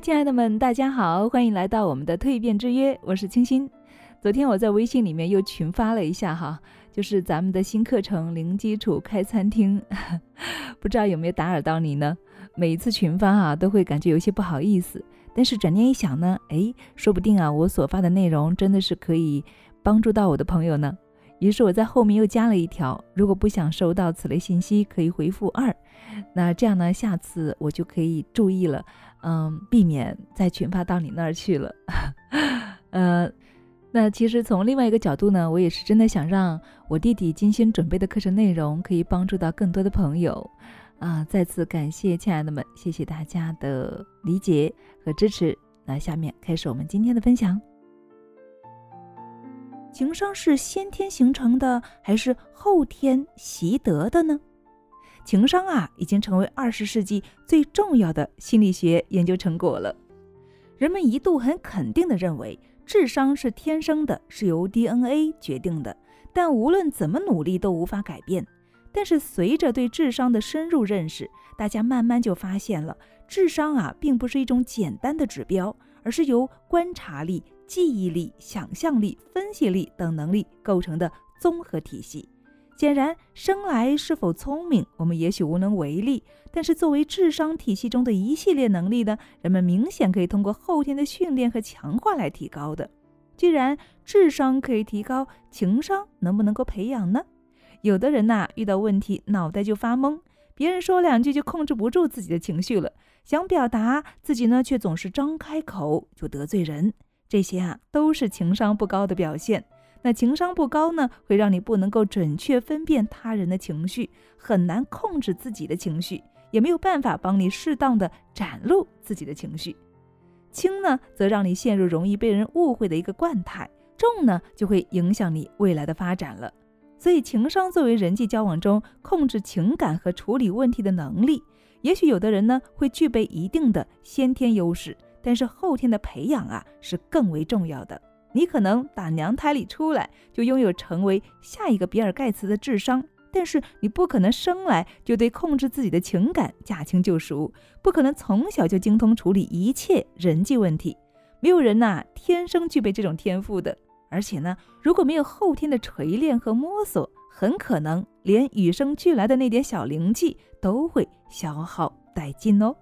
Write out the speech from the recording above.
亲爱的们，大家好，欢迎来到我们的蜕变之约，我是清新。昨天我在微信里面又群发了一下哈，就是咱们的新课程零基础开餐厅，不知道有没有打扰到你呢？每一次群发啊，都会感觉有些不好意思，但是转念一想呢，哎，说不定啊，我所发的内容真的是可以帮助到我的朋友呢。于是我在后面又加了一条，如果不想收到此类信息，可以回复二。那这样呢，下次我就可以注意了，嗯，避免再群发到你那儿去了。呃，那其实从另外一个角度呢，我也是真的想让我弟弟精心准备的课程内容可以帮助到更多的朋友。啊，再次感谢亲爱的们，谢谢大家的理解和支持。那下面开始我们今天的分享。情商是先天形成的还是后天习得的呢？情商啊，已经成为二十世纪最重要的心理学研究成果了。人们一度很肯定地认为，智商是天生的，是由 DNA 决定的，但无论怎么努力都无法改变。但是随着对智商的深入认识，大家慢慢就发现了，智商啊，并不是一种简单的指标，而是由观察力。记忆力、想象力、分析力等能力构成的综合体系。显然，生来是否聪明，我们也许无能为力。但是，作为智商体系中的一系列能力呢，人们明显可以通过后天的训练和强化来提高的。既然智商可以提高，情商能不能够培养呢？有的人呐，遇到问题脑袋就发懵，别人说两句就控制不住自己的情绪了，想表达自己呢，却总是张开口就得罪人。这些啊都是情商不高的表现。那情商不高呢，会让你不能够准确分辨他人的情绪，很难控制自己的情绪，也没有办法帮你适当的展露自己的情绪。轻呢，则让你陷入容易被人误会的一个惯态；重呢，就会影响你未来的发展了。所以，情商作为人际交往中控制情感和处理问题的能力，也许有的人呢会具备一定的先天优势。但是后天的培养啊是更为重要的。你可能打娘胎里出来就拥有成为下一个比尔盖茨的智商，但是你不可能生来就对控制自己的情感驾轻就熟，不可能从小就精通处理一切人际问题。没有人呐天生具备这种天赋的。而且呢，如果没有后天的锤炼和摸索，很可能连与生俱来的那点小灵气都会消耗殆尽哦。